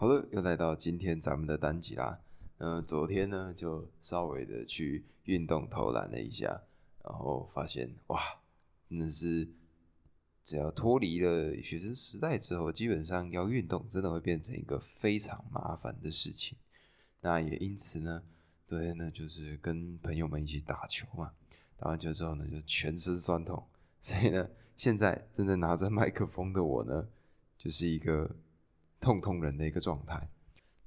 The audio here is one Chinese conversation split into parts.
好的，又来到今天咱们的单集啦。嗯，昨天呢就稍微的去运动投篮了一下，然后发现哇，真的是只要脱离了学生时代之后，基本上要运动真的会变成一个非常麻烦的事情。那也因此呢，昨天呢就是跟朋友们一起打球嘛，打完球之后呢就全身酸痛，所以呢现在正在拿着麦克风的我呢，就是一个。痛痛人的一个状态，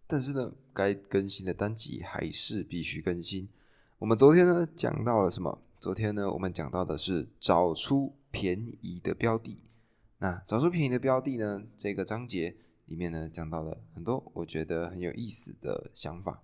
但是呢，该更新的单集还是必须更新。我们昨天呢讲到了什么？昨天呢我们讲到的是找出便宜的标的。那找出便宜的标的呢？这个章节里面呢讲到了很多我觉得很有意思的想法。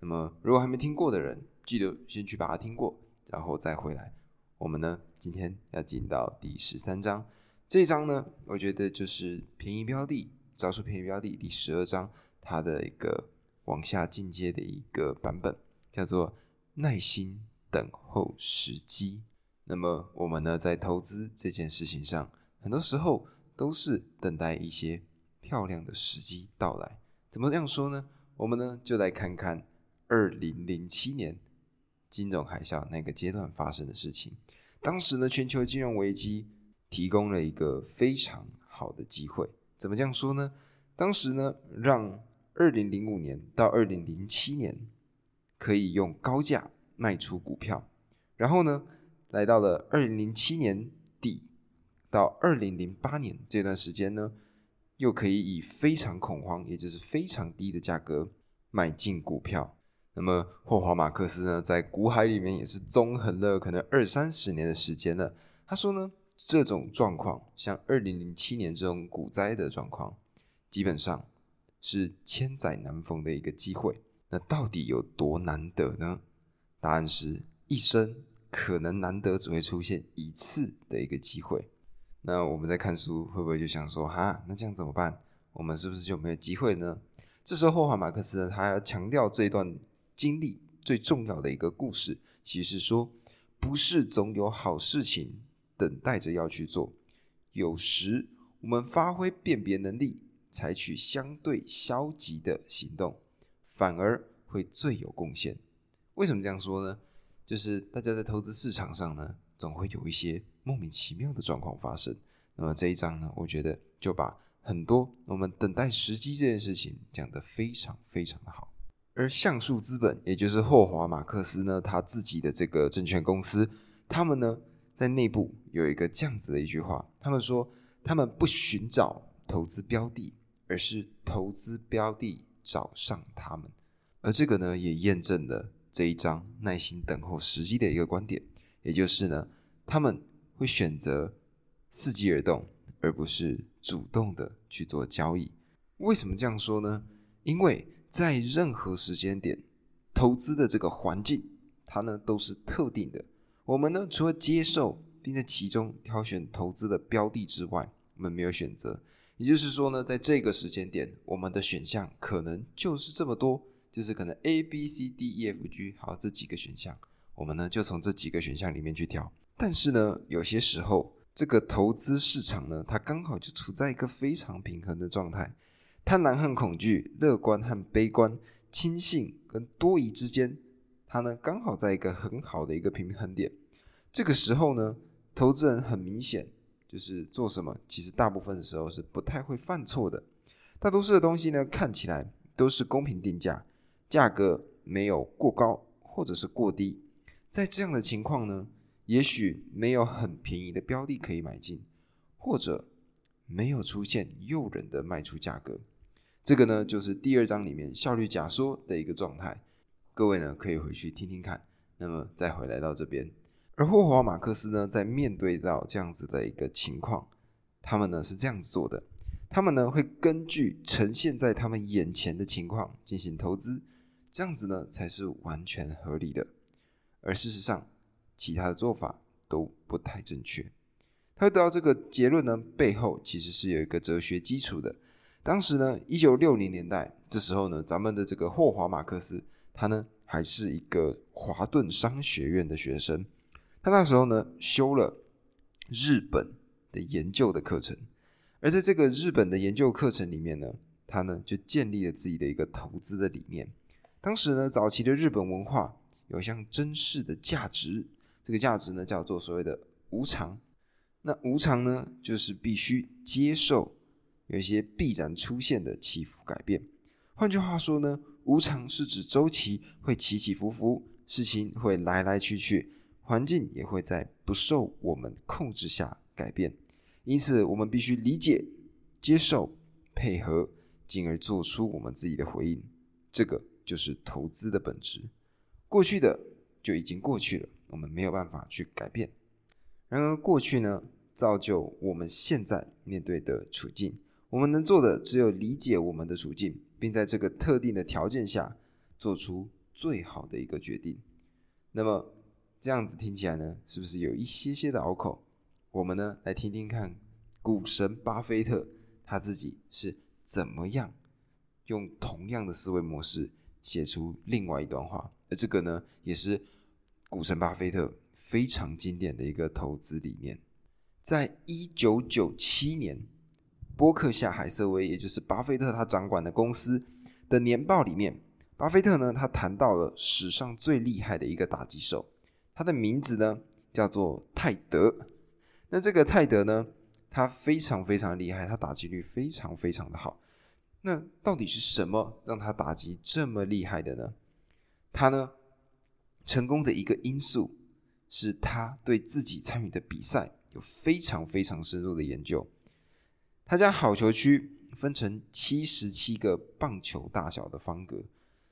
那么如果还没听过的人，记得先去把它听过，然后再回来。我们呢今天要进到第十三章，这一章呢，我觉得就是便宜标的。找出便宜标的第十二章，它的一个往下进阶的一个版本，叫做耐心等候时机。那么我们呢，在投资这件事情上，很多时候都是等待一些漂亮的时机到来。怎么这样说呢？我们呢，就来看看二零零七年金融海啸那个阶段发生的事情。当时呢，全球金融危机提供了一个非常好的机会。怎么这样说呢？当时呢，让二零零五年到二零零七年可以用高价卖出股票，然后呢，来到了二零零七年底到二零零八年这段时间呢，又可以以非常恐慌，也就是非常低的价格买进股票。那么霍华马克思呢，在股海里面也是纵横了可能二三十年的时间了。他说呢。这种状况，像二零零七年这种股灾的状况，基本上是千载难逢的一个机会。那到底有多难得呢？答案是一生可能难得只会出现一次的一个机会。那我们在看书会不会就想说，哈，那这样怎么办？我们是不是就没有机会呢？这时候霍华马克思呢，他要强调这一段经历最重要的一个故事，其实说不是总有好事情。等待着要去做，有时我们发挥辨别能力，采取相对消极的行动，反而会最有贡献。为什么这样说呢？就是大家在投资市场上呢，总会有一些莫名其妙的状况发生。那么这一章呢，我觉得就把很多我们等待时机这件事情讲得非常非常的好。而橡树资本，也就是霍华马克思呢，他自己的这个证券公司，他们呢。在内部有一个这样子的一句话，他们说他们不寻找投资标的，而是投资标的找上他们。而这个呢，也验证了这一章耐心等候时机的一个观点，也就是呢，他们会选择伺机而动，而不是主动的去做交易。为什么这样说呢？因为在任何时间点，投资的这个环境，它呢都是特定的。我们呢，除了接受并在其中挑选投资的标的之外，我们没有选择。也就是说呢，在这个时间点，我们的选项可能就是这么多，就是可能 A、B、C、D、E、F、G，好这几个选项，我们呢就从这几个选项里面去挑。但是呢，有些时候这个投资市场呢，它刚好就处在一个非常平衡的状态，贪婪和恐惧、乐观和悲观、轻信跟多疑之间。它呢刚好在一个很好的一个平衡点，这个时候呢，投资人很明显就是做什么，其实大部分的时候是不太会犯错的。大多数的东西呢看起来都是公平定价，价格没有过高或者是过低。在这样的情况呢，也许没有很便宜的标的可以买进，或者没有出现诱人的卖出价格。这个呢就是第二章里面效率假说的一个状态。各位呢，可以回去听听看，那么再回来到这边。而霍华马克思呢，在面对到这样子的一个情况，他们呢是这样子做的：他们呢会根据呈现在他们眼前的情况进行投资，这样子呢才是完全合理的。而事实上，其他的做法都不太正确。他会得到这个结论呢，背后其实是有一个哲学基础的。当时呢，一九六零年代，这时候呢，咱们的这个霍华马克思。他呢还是一个华顿商学院的学生，他那时候呢修了日本的研究的课程，而在这个日本的研究课程里面呢，他呢就建立了自己的一个投资的理念。当时呢，早期的日本文化有一项珍视的价值，这个价值呢叫做所谓的无常。那无常呢，就是必须接受有一些必然出现的起伏改变。换句话说呢，无常是指周期会起起伏伏，事情会来来去去，环境也会在不受我们控制下改变。因此，我们必须理解、接受、配合，进而做出我们自己的回应。这个。就是投资的本质，过去的就已经过去了，我们没有办法去改变。然而，过去呢，造就我们现在面对的处境。我们能做的只有理解我们的处境，并在这个特定的条件下做出最好的一个决定。那么，这样子听起来呢，是不是有一些些的拗口？我们呢，来听听看股神巴菲特他自己是怎么样用同样的思维模式。写出另外一段话，而这个呢，也是股神巴菲特非常经典的一个投资理念。在一九九七年，波克夏海瑟威，也就是巴菲特他掌管的公司的年报里面，巴菲特呢，他谈到了史上最厉害的一个打击手，他的名字呢叫做泰德。那这个泰德呢，他非常非常厉害，他打击率非常非常的好。那到底是什么让他打击这么厉害的呢？他呢，成功的一个因素是他对自己参与的比赛有非常非常深入的研究。他将好球区分成七十七个棒球大小的方格，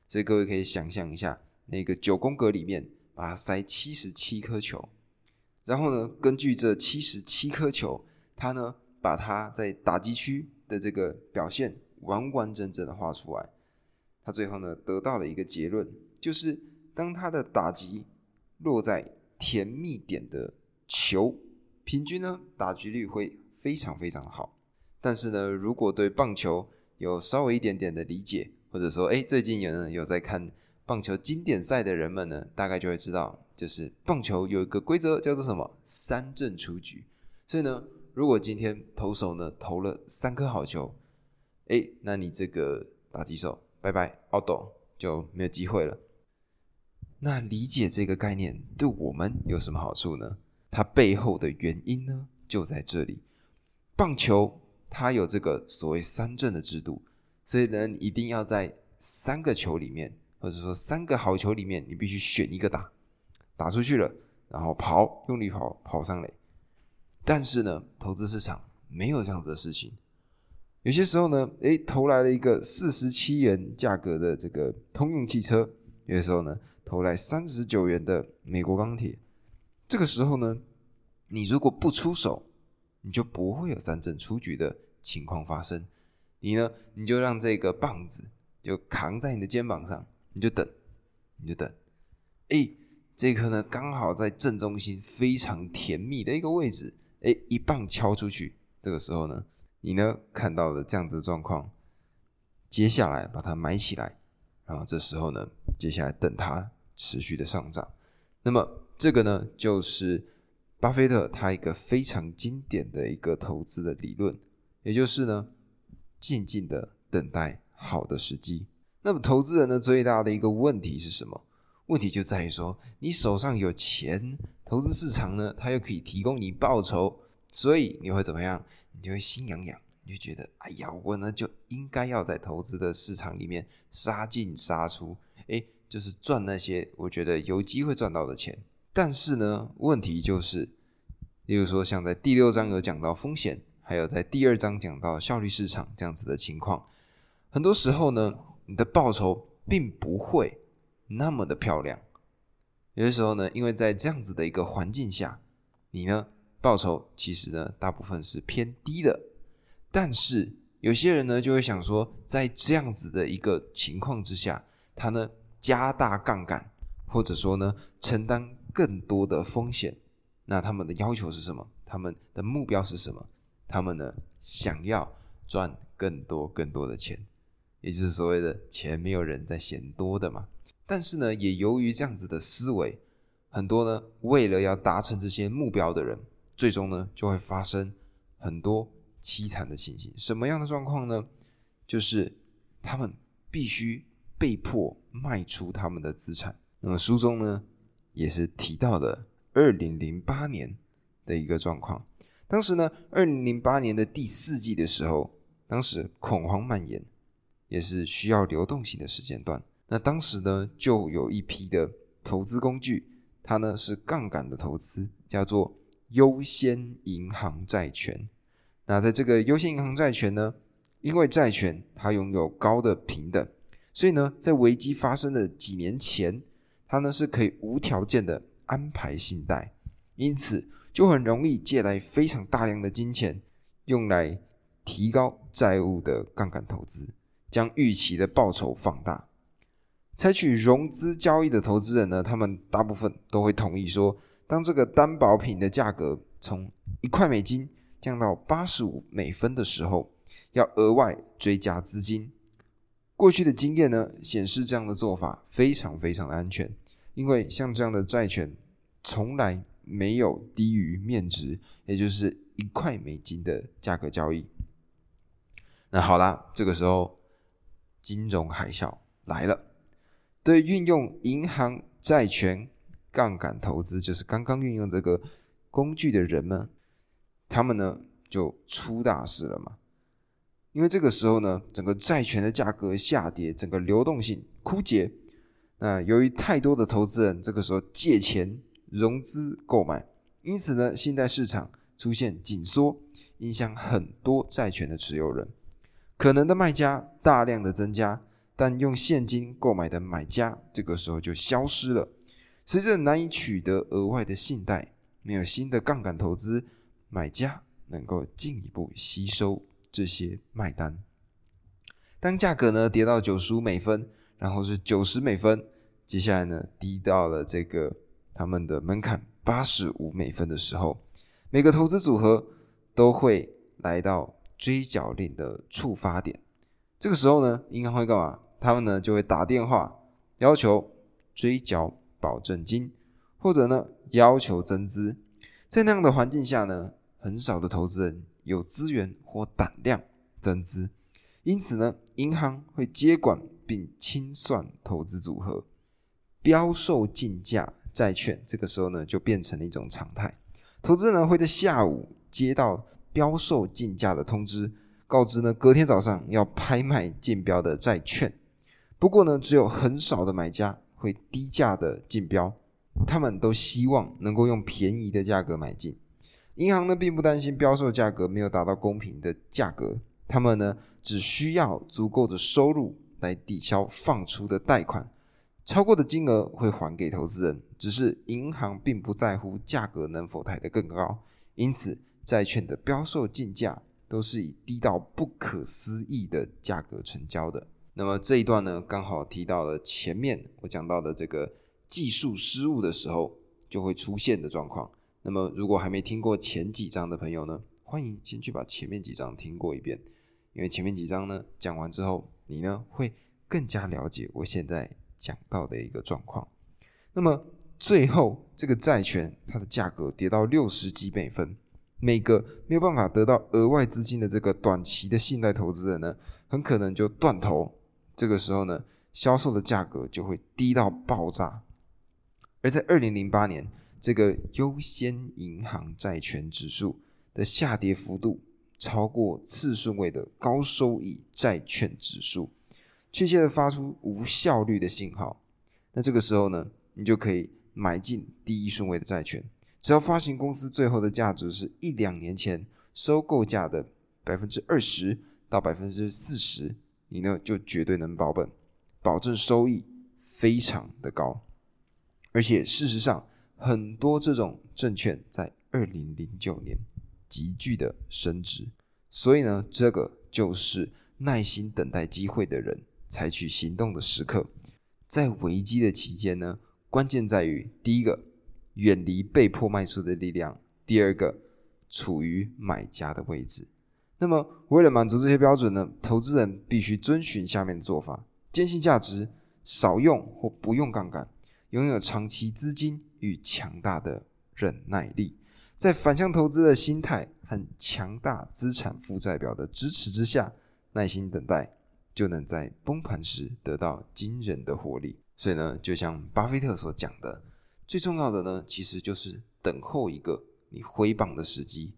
所以各位可以想象一下，那个九宫格里面把它塞七十七颗球，然后呢，根据这七十七颗球，他呢把它在打击区的这个表现。完完整整的画出来，他最后呢得到了一个结论，就是当他的打击落在甜蜜点的球，平均呢打击率会非常非常好。但是呢，如果对棒球有稍微一点点的理解，或者说哎最近有人有在看棒球经典赛的人们呢，大概就会知道，就是棒球有一个规则叫做什么三振出局。所以呢，如果今天投手呢投了三颗好球，哎，那你这个打击手，拜拜，奥斗就没有机会了。那理解这个概念对我们有什么好处呢？它背后的原因呢，就在这里。棒球它有这个所谓三振的制度，所以呢，你一定要在三个球里面，或者说三个好球里面，你必须选一个打，打出去了，然后跑，用力跑，跑上垒。但是呢，投资市场没有这样子的事情。有些时候呢，诶，投来了一个四十七元价格的这个通用汽车；有些时候呢，投来三十九元的美国钢铁。这个时候呢，你如果不出手，你就不会有三振出局的情况发生。你呢，你就让这个棒子就扛在你的肩膀上，你就等，你就等。哎，这颗呢，刚好在正中心，非常甜蜜的一个位置。哎，一棒敲出去，这个时候呢。你呢看到了这样子的状况，接下来把它埋起来，然后这时候呢，接下来等它持续的上涨。那么这个呢，就是巴菲特他一个非常经典的一个投资的理论，也就是呢，静静的等待好的时机。那么投资人呢最大的一个问题是什么？问题就在于说，你手上有钱，投资市场呢，它又可以提供你报酬，所以你会怎么样？你就会心痒痒，你就觉得，哎呀，我呢就应该要在投资的市场里面杀进杀出，哎，就是赚那些我觉得有机会赚到的钱。但是呢，问题就是，例如说像在第六章有讲到风险，还有在第二章讲到效率市场这样子的情况，很多时候呢，你的报酬并不会那么的漂亮。有的时候呢，因为在这样子的一个环境下，你呢。报酬其实呢，大部分是偏低的，但是有些人呢就会想说，在这样子的一个情况之下，他呢加大杠杆，或者说呢承担更多的风险。那他们的要求是什么？他们的目标是什么？他们呢想要赚更多更多的钱，也就是所谓的钱没有人在嫌多的嘛。但是呢，也由于这样子的思维，很多呢为了要达成这些目标的人。最终呢，就会发生很多凄惨的情形。什么样的状况呢？就是他们必须被迫卖出他们的资产。那么书中呢，也是提到了二零零八年的一个状况。当时呢，二零零八年的第四季的时候，当时恐慌蔓延，也是需要流动性的时间段。那当时呢，就有一批的投资工具，它呢是杠杆的投资，叫做优先银行债权。那在这个优先银行债权呢，因为债权它拥有高的平等，所以呢，在危机发生的几年前，它呢是可以无条件的安排信贷，因此就很容易借来非常大量的金钱，用来提高债务的杠杆投资，将预期的报酬放大。采取融资交易的投资人呢，他们大部分都会同意说，当这个担保品的价格从一块美金降到八十五美分的时候，要额外追加资金。过去的经验呢，显示这样的做法非常非常的安全，因为像这样的债权从来没有低于面值，也就是一块美金的价格交易。那好啦，这个时候金融海啸来了。对运用银行债权杠杆投资，就是刚刚运用这个工具的人们，他们呢就出大事了嘛。因为这个时候呢，整个债权的价格下跌，整个流动性枯竭。那由于太多的投资人这个时候借钱融资购买，因此呢，信贷市场出现紧缩，影响很多债权的持有人，可能的卖家大量的增加。但用现金购买的买家，这个时候就消失了。随着难以取得额外的信贷，没有新的杠杆投资，买家能够进一步吸收这些卖单。当价格呢跌到九十五美分，然后是九十美分，接下来呢低到了这个他们的门槛八十五美分的时候，每个投资组合都会来到追缴令的触发点。这个时候呢，银行会干嘛？他们呢就会打电话要求追缴保证金，或者呢要求增资。在那样的环境下呢，很少的投资人有资源或胆量增资，因此呢，银行会接管并清算投资组合，标售竞价债券。这个时候呢，就变成了一种常态。投资人会在下午接到标售竞价的通知，告知呢隔天早上要拍卖竞标的债券。不过呢，只有很少的买家会低价的竞标，他们都希望能够用便宜的价格买进。银行呢，并不担心标售价格没有达到公平的价格，他们呢，只需要足够的收入来抵消放出的贷款，超过的金额会还给投资人。只是银行并不在乎价格能否抬得更高，因此债券的标售竞价都是以低到不可思议的价格成交的。那么这一段呢，刚好提到了前面我讲到的这个技术失误的时候就会出现的状况。那么如果还没听过前几章的朋友呢，欢迎先去把前面几章听过一遍，因为前面几章呢讲完之后，你呢会更加了解我现在讲到的一个状况。那么最后这个债权它的价格跌到六十几美分，每个没有办法得到额外资金的这个短期的信贷投资人呢，很可能就断头。这个时候呢，销售的价格就会低到爆炸。而在二零零八年，这个优先银行债权指数的下跌幅度超过次顺位的高收益债券指数，确切的发出无效率的信号。那这个时候呢，你就可以买进第一顺位的债券，只要发行公司最后的价值是一两年前收购价的百分之二十到百分之四十。你呢就绝对能保本，保证收益非常的高，而且事实上很多这种证券在二零零九年急剧的升值，所以呢这个就是耐心等待机会的人采取行动的时刻，在危机的期间呢，关键在于第一个远离被迫卖出的力量，第二个处于买家的位置。那么，为了满足这些标准呢，投资人必须遵循下面的做法：坚信价值，少用或不用杠杆，拥有长期资金与强大的忍耐力，在反向投资的心态和强大资产负债表的支持之下，耐心等待，就能在崩盘时得到惊人的获利。所以呢，就像巴菲特所讲的，最重要的呢，其实就是等候一个你挥棒的时机。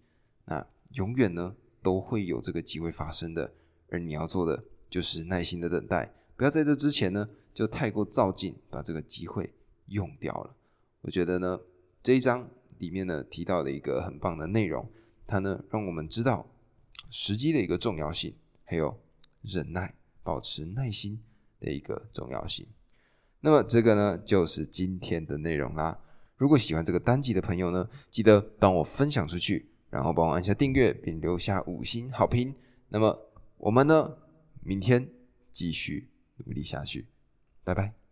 那永远呢，都会有这个机会发生的。而你要做的就是耐心的等待，不要在这之前呢，就太过造进，把这个机会用掉了。我觉得呢，这一章里面呢提到了一个很棒的内容，它呢让我们知道时机的一个重要性，还有忍耐、保持耐心的一个重要性。那么这个呢就是今天的内容啦。如果喜欢这个单集的朋友呢，记得帮我分享出去，然后帮我按下订阅，并留下五星好评。那么我们呢，明天继续努力下去，拜拜。